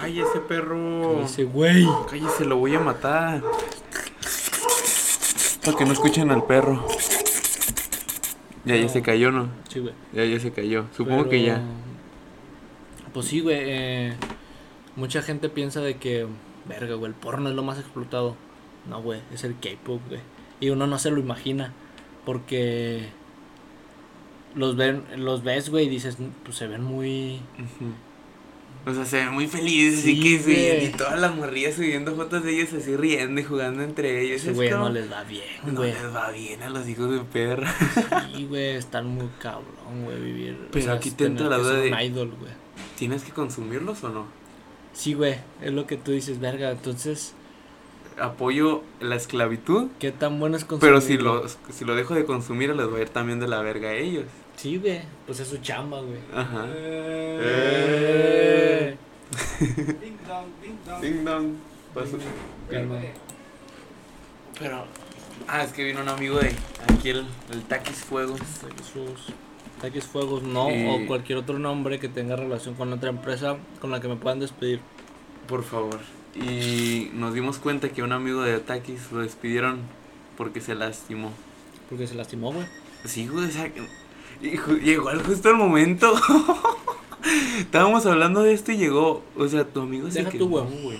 Cállese, perro. ese güey. Cállese, lo voy a matar. Para que no escuchen al perro. Ya, ya se cayó, ¿no? Sí, güey. Ya, ya se cayó. Supongo Pero, que ya. Pues sí, güey. eh, mucha gente piensa de que, verga, güey, el porno es lo más explotado. No, güey, es el K-pop, güey. Y uno no se lo imagina. Porque los, ven, los ves, güey, y dices, pues se ven muy. Ujú. O sea, se ven muy felices Sí, y que sí, y todas las morrillas subiendo fotos de ellos así riendo y jugando entre ellos. Es güey como, no les va bien, no les va bien a los hijos de perra. Sí, güey, están muy cabrón, güey, vivir. Pero aquí te entra la duda de- un idol, güey. ¿Tienes que consumirlos o no? Sí, güey, es lo que tú dices, verga. Entonces, Apoyo la esclavitud, ¿qué tan bueno es pero si lo, si lo dejo de consumir les va a ir también de la verga a ellos. Sí, güey, pues es su chamba, güey. Ajá. Eh. Ding dong, ding dong. Ding dong. Pero. Ah, es que vino un amigo de aquí el, el Taquis Fuegos. Taquis Fuegos. Taquis Fuegos, no, o cualquier otro nombre que tenga relación con otra empresa con la que me puedan despedir. Por favor. Y nos dimos cuenta que un amigo de Taquis lo despidieron porque se lastimó. Porque se lastimó, güey. Sí, güey, o sea, y llegó justo el momento. Estábamos hablando de esto y llegó, o sea, tu amigo se Deja quedó, tú, güey.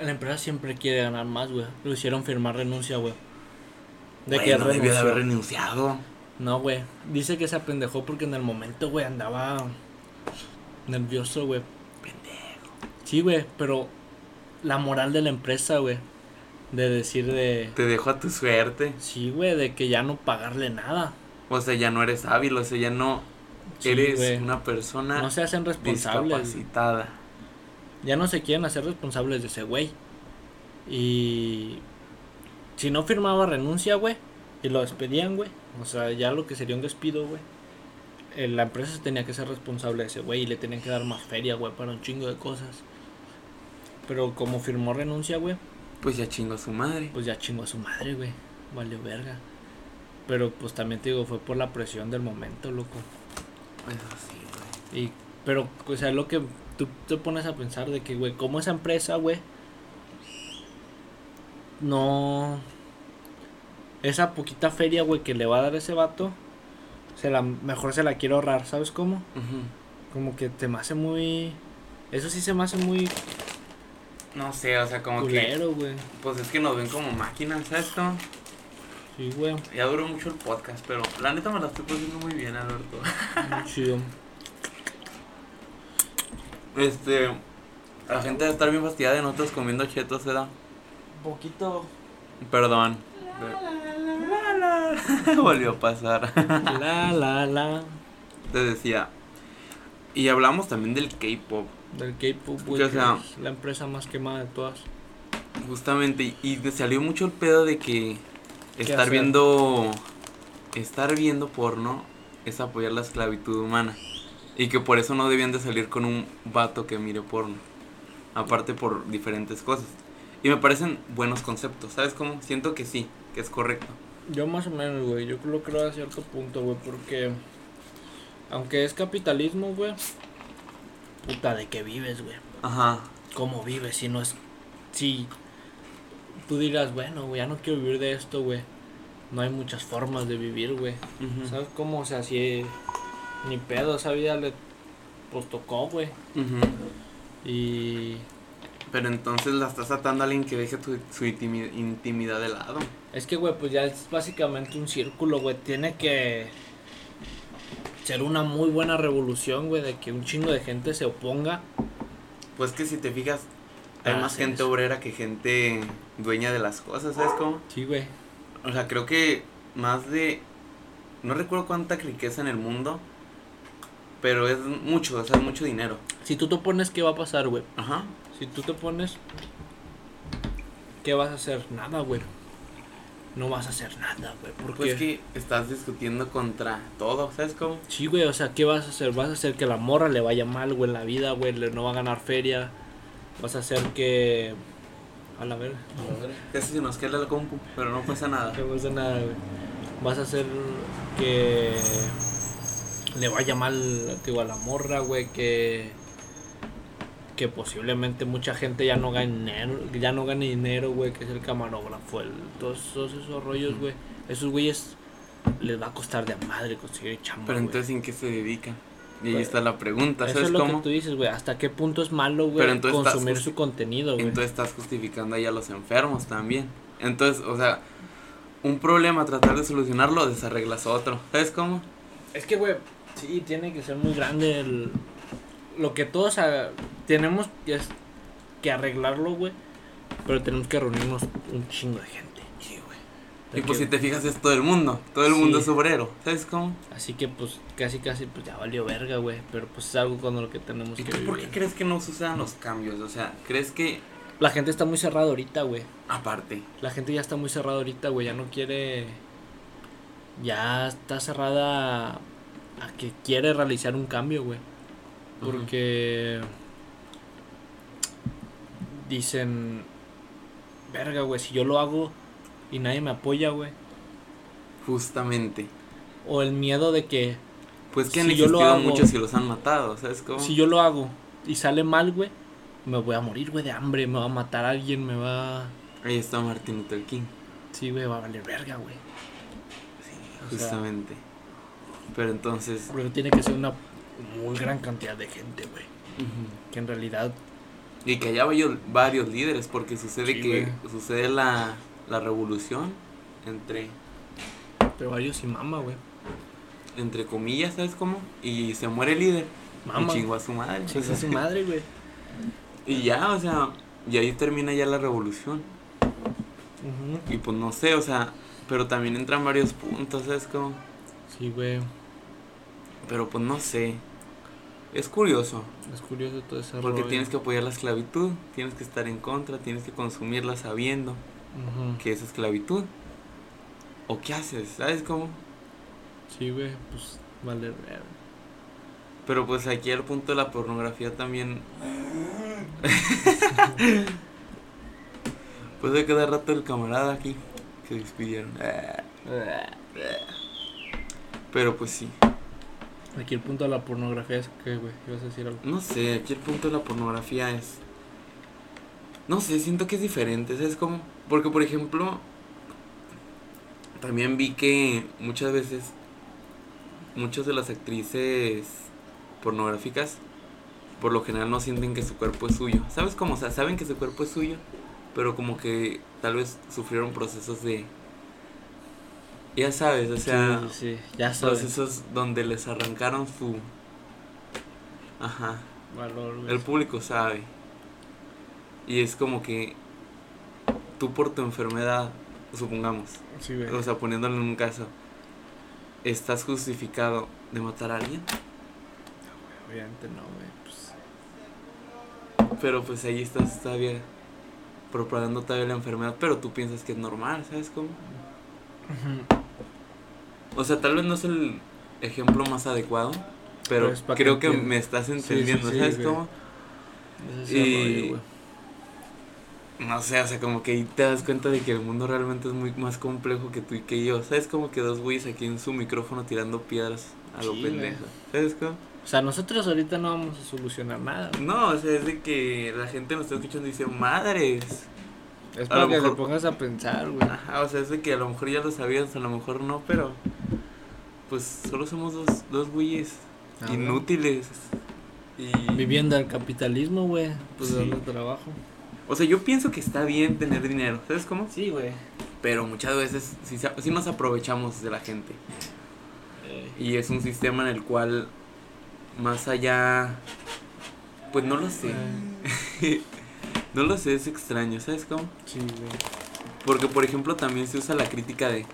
La empresa siempre quiere ganar más, güey. Lo hicieron firmar renuncia, güey. De que no debió de haber renunciado. No, güey. Dice que se apendejó porque en el momento, güey, andaba nervioso, güey. Pendejo. Sí, güey, pero la moral de la empresa, güey. De decir de... Te dejo a tu suerte. Sí, güey, de que ya no pagarle nada. O sea, ya no eres hábil, o sea, ya no Sí, eres una persona No se hacen responsables. discapacitada. Ya no se quieren hacer responsables de ese güey. Y... Si no firmaba renuncia, güey. Y lo despedían, güey. O sea, ya lo que sería un despido, güey. eh, La empresa tenía que ser responsable de ese güey. Y le tenían que dar más feria, güey, para un chingo de cosas. Pero como firmó renuncia, güey. Pues ya chingo a su madre. pues ya chingó a su madre, güey. Valió verga. Pero pues también te digo, fue por la presión del momento, loco. Eso sí, güey. Y, pero, o sea, lo que tú te pones a pensar de que, güey, como esa empresa, güey, no. Esa poquita feria, güey, que le va a dar ese vato, se la, mejor se la quiero ahorrar, ¿sabes cómo? Como que te me hace muy. Eso sí se me hace muy No sé, o sea, como que. culero, güey. Pues es que nos ven como máquinas, ¿sabes? esto? Sí, güey. Ya duró mucho el podcast, pero la neta me la estoy poniendo muy bien, Alberto. Muy chido. Este. La gente debe estar bien fastidiada de nosotros comiendo chetos, ¿verdad? Poquito. Perdón. Volvió a pasar. La, la, la. Te decía. Y hablamos también del K-pop, Del K-pop, güey. Que, o sea- la empresa más quemada de todas. justamente. Y te salió mucho el pedo de que estar hacer? viendo. Estar viendo porno es apoyar la esclavitud humana. Y que por eso no debían de salir con un vato que mire porno. Aparte por diferentes cosas. Y me parecen buenos conceptos, ¿sabes cómo? Siento que sí, que es correcto. Yo más o menos, güey. Yo lo creo a cierto punto, güey. Porque. Aunque es capitalismo, güey. Puta, ¿de qué vives, güey? Ajá. ¿Cómo vives si no es. Si. Tú dirás, bueno, güey, ya no quiero vivir de esto, güey. No hay muchas formas de vivir, güey. ¿Sabes cómo? O sea, si. Ni pedo, esa vida le. Pues tocó, güey. Y. Pero entonces la estás atando a alguien que deje tu, su intimi- intimidad de lado. Es que, güey, pues ya es básicamente un círculo, güey. Tiene que. ser una muy buena revolución, güey, de que un chingo de gente se oponga. Pues que si te fijas, hay Ah, más gente eso. obrera que gente dueña de las cosas, ¿sabes cómo? Sí, güey. O sea, creo que más de... No recuerdo cuánta riqueza en el mundo, pero es mucho, o sea, es mucho dinero. Si tú te opones, ¿qué va a pasar, güey? Ajá. Si tú te pones, ¿qué vas a hacer? Nada, güey. No vas a hacer nada, güey. Porque Pues que estás discutiendo contra todo, ¿sabes cómo? Sí, güey, o sea, ¿qué vas a hacer? Vas a hacer que la morra le vaya mal, güey, en la vida, güey, no va a ganar feria. Vas a hacer que... A la verga. Casi se nos queda la compu, pero no pasa nada. No pasa nada, güey. Vas a hacer que le vaya mal, digo, a la morra, güey, que que posiblemente mucha gente ya no gane dinero, ya no gane dinero, güey, que es el camarógrafo, el, todos, todos esos rollos, güey. Esos güeyes les va a costar de madre conseguir chamba, Pero entonces, ¿en qué se dedican? Y ahí Pues, está la pregunta, Eso ¿sabes es lo cómo? que tú dices, güey. ¿Hasta qué punto es malo, güey, estás consumir su contenido, güey? Entonces estás justificando ahí a los enfermos también. Entonces, o sea, un problema, tratar de solucionarlo, desarreglas otro. ¿Sabes cómo? Es que, güey, sí, tiene que ser muy grande el... Lo que todos tenemos es que arreglarlo, güey. Pero tenemos que reunirnos un chingo de gente. Y pues si te fijas es todo el mundo, todo el Sí. mundo es obrero. ¿Sabes cómo? Así que, pues, casi, casi, pues ya valió verga, güey. Pero, pues, es algo con lo que tenemos ¿Y que tú por qué vivir. crees que no sucedan los cambios? O sea, ¿crees que La gente está muy cerrada ahorita, güey. aparte? La gente ya está muy cerrada ahorita, güey. Ya no quiere. Ya está cerrada a que quiere realizar un cambio, güey. Porque. Dicen. Verga, güey. Si yo lo hago y nadie me apoya, güey. Justamente. O el miedo de que. Pues que Si han yo lo existido hago- muchos y los han matado, ¿sabes cómo? Si yo lo hago y sale mal, güey. Me voy a morir, güey, de hambre. Me va a matar a alguien. Me va. Ahí está Martin Luther King. Sí, güey, va a valer verga, güey. Sí, O sea- justamente. Pero entonces. Porque tiene que ser una muy gran cantidad de gente, güey. Que en realidad Y que haya varios, varios líderes, porque sucede Sí, que sucede la, la revolución entre, Pero varios y mama, güey. entre comillas, ¿sabes cómo? Y se muere el líder. Mama. Y chingó a su madre. Chinga su madre, güey. Y ya, o sea, y ahí termina ya la revolución. Y pues no sé, o sea, pero también entran varios puntos, ¿sabes cómo? Sí, güey. Pero pues no sé. Es curioso, Es curioso todo ese porque rollo. tienes que apoyar la esclavitud, tienes que estar en contra, tienes que consumirla sabiendo Que es esclavitud. ¿O qué haces? ¿Sabes cómo? Sí, güey, pues vale. Pero pues aquí el punto de la pornografía también. pues de cada rato el camarada aquí que despidieron. Pero pues sí. Aquí el punto de la pornografía es que, güey, ibas a decir algo. No sé, aquí el punto de la pornografía es. No sé, siento que es diferente, ¿sabes cómo? Porque por ejemplo. También vi que muchas veces. Muchas de las actrices pornográficas. Por lo general no sienten que su cuerpo es suyo. ¿Sabes cómo? O sea, saben que su cuerpo es suyo. Pero como que tal vez sufrieron procesos de. Ya sabes, o sea. sí, sí, ya sabes. procesos donde les arrancaron su. Ajá. Valor. El público sabe. Y es como que tú por tu enfermedad, supongamos, Sí, güey. o sea, poniéndolo en un caso, estás justificado de matar a alguien, Obviamente no, güey. Pues, pero pues ahí estás todavía propagando todavía la enfermedad, pero tú piensas que es normal, ¿sabes cómo? O sea, tal vez no es el ejemplo más adecuado, pero que creo que me estás entendiendo, sí, ¿sabes güey. cómo? Es Y- rollo, güey. No sé, o sea, como que ahí te das cuenta de que el mundo realmente es muy más complejo que tú y que yo. ¿Sabes? Como que dos güeyes aquí en su micrófono tirando piedras a lo Sí, pendejo. ¿Sabes cómo? O sea, nosotros ahorita no vamos a solucionar nada. güey. No, o sea, es de que la gente nos está escuchando y dice, madres. Es para que mejor- te pongas a pensar, güey. Ajá, o sea, es de que a lo mejor ya lo sabías, a lo mejor no, pero. Pues solo somos dos, dos güeyes inútiles. Y. Viviendo el capitalismo, güey. Pues Sí. dando trabajo. O sea, yo pienso que está bien tener dinero, ¿sabes cómo? Sí, güey. Pero muchas veces sí, sí nos aprovechamos de la gente. Y es un sistema en el cual, más allá, pues no lo sé. no lo sé, es extraño, ¿sabes cómo? Sí, güey. Porque, por ejemplo, también se usa la crítica de,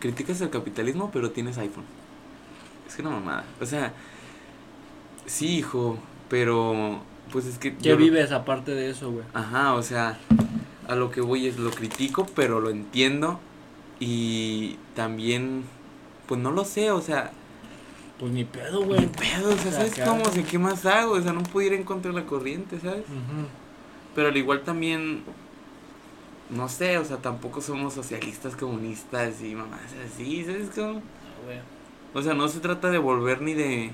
criticas el capitalismo, pero tienes iPhone. Es que una mamada. O sea, sí, hijo, pero, pues es que... ¿Qué lo- vives aparte de eso, güey? Ajá, o sea, a lo que voy es lo critico, pero lo entiendo y también, pues no lo sé, o sea, Pues ni pedo, ni güey. pedo, o sea, ¿sabes cómo? O sea, ¿qué más hago? O sea, no puedo ir en contra de la corriente, ¿sabes? Pero al igual también, no sé, o sea, tampoco somos socialistas, comunistas y mamás así, ¿sabes cómo? Ah, güey. O sea, no se trata de volver ni de,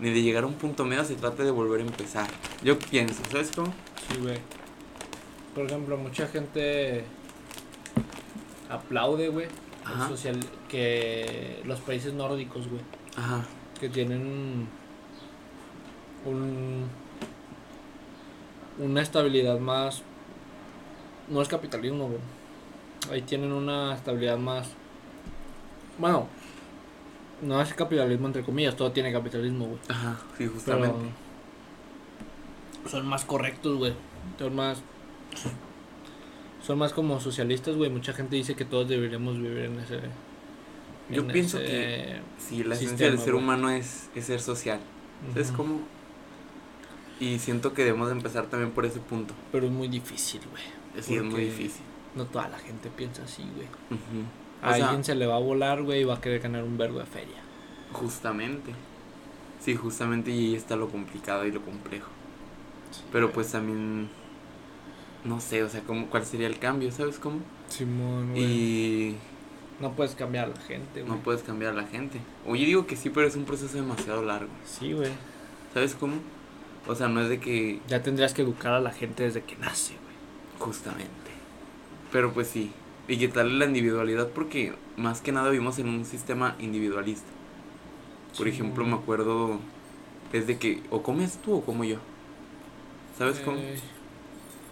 ni de llegar a un punto medio, se trata de volver a empezar. Yo pienso, ¿sabes cómo? Sí, güey. Por ejemplo, mucha gente aplaude, güey, social que los países nórdicos, güey, Ajá, que tienen un una estabilidad más no es capitalismo, güey. Ahí tienen una estabilidad más bueno, no es capitalismo entre comillas, todo tiene capitalismo, güey. ajá, sí, Pero justamente. son más correctos, güey. Son más. Son más como socialistas, güey. Mucha gente dice que todos deberíamos vivir en ese. Yo en pienso ese- que Sí, la esencia del ser humano es, es ser social. ¿Sabes Ujú. cómo? Y siento que debemos de empezar también por ese punto. Pero es muy difícil, güey. Sí, es muy difícil. No toda la gente piensa así, güey. Ujú. A O sea, alguien se le va a volar, güey, y va a querer ganar un vergo de feria. justamente. Sí, justamente y ahí está lo complicado y lo complejo. Pero pues también, no sé, o sea, ¿cómo, ¿cuál sería el cambio? ¿Sabes cómo? Simón, güey. Y No puedes cambiar a la gente, güey. no puedes cambiar a la gente. O yo digo que sí, pero es un proceso demasiado largo. Sí, güey. ¿Sabes cómo? O sea, no es de que Ya tendrías que educar a la gente desde que nace, güey. Justamente. Pero pues sí. Y quitarle la individualidad porque más que nada vivimos en un sistema individualista. Por Sí, ejemplo, me acuerdo es de que o comes tú o como yo. ¿Sabes cómo?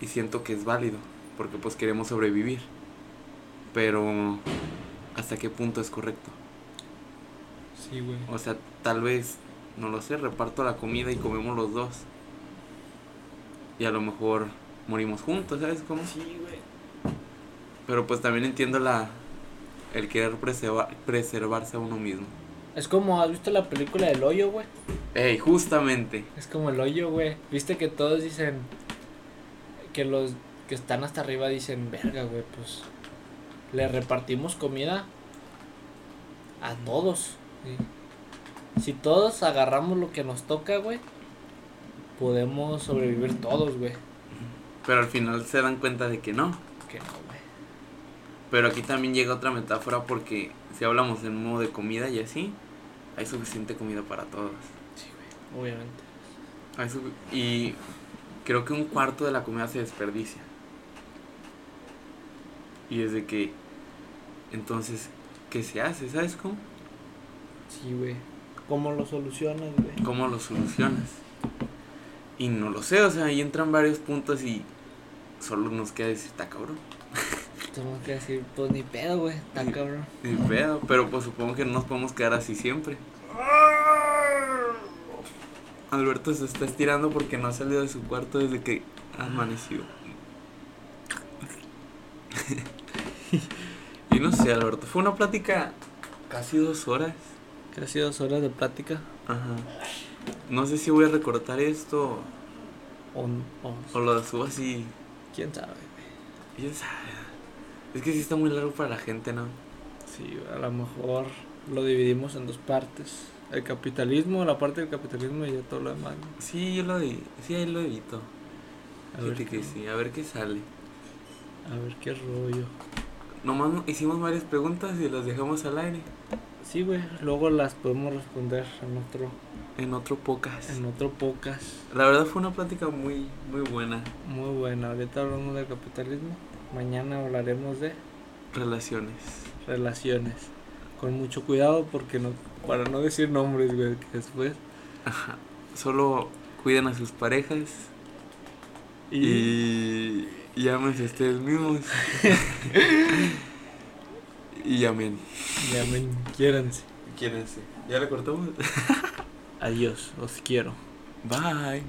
Y siento que es válido porque pues queremos sobrevivir. Pero ¿hasta qué punto es correcto? Sí, güey. O sea, tal vez, no lo sé, reparto la comida y comemos los dos. Y a lo mejor morimos juntos, ¿sabes cómo? Sí, güey. Pero pues también entiendo la el querer preservar, preservarse a uno mismo. Es como, ¿has visto la película del hoyo, güey? Ey, justamente. Es como el hoyo, güey. Viste que todos dicen que los que están hasta arriba dicen, verga, güey, pues le repartimos comida a todos. ¿sí? Si todos agarramos lo que nos toca, güey, podemos sobrevivir todos, güey. Pero al final se dan cuenta de que no. Que no, güey. Pero aquí también llega otra metáfora porque si hablamos en modo de comida y así, hay suficiente comida para todos. Sí, güey. Obviamente. Hay y creo que un cuarto de la comida se desperdicia. Y es de que, entonces, ¿qué se hace? ¿Sabes cómo? Sí, güey. ¿Cómo lo solucionas, güey? ¿Cómo lo solucionas? Y no lo sé, o sea, ahí entran varios puntos y solo nos queda decir, está cabrón. Tengo que decir, pues ni pedo, güey. Sí. cabrón. Ni pedo, pero pues supongo que no nos podemos quedar así siempre. Alberto se está estirando porque no ha salido de su cuarto desde que amaneció. y no sé, Alberto, fue una plática casi dos horas. Casi dos horas de plática. Ajá. No sé si voy a recortar esto O, o- o lo subo así. quién sabe, güey. ¿Quién sabe? Es que sí está muy largo para la gente, ¿no? Sí, a lo mejor lo dividimos en dos partes. El capitalismo, la parte del capitalismo y ya todo lo demás. ¿no? Sí, yo lo di- sí, ahí lo evito. A ver, que qué, sí, a ver qué sale. a ver qué rollo. Nomás no- hicimos varias preguntas y las dejamos al aire. Sí, güey, luego las podemos responder en otro, En otro podcast. en otro podcast. La verdad fue una plática muy, muy buena. Muy buena. Ahorita hablamos del capitalismo. Mañana hablaremos de Relaciones. relaciones. Con mucho cuidado porque no, para no decir nombres, güey, que después. Ajá. Solo cuiden a sus parejas y, y ámense ustedes mismos. y amén. Llamen, quiéranse. Quiérense. ¿Ya le cortamos? Adiós, os quiero. Bye.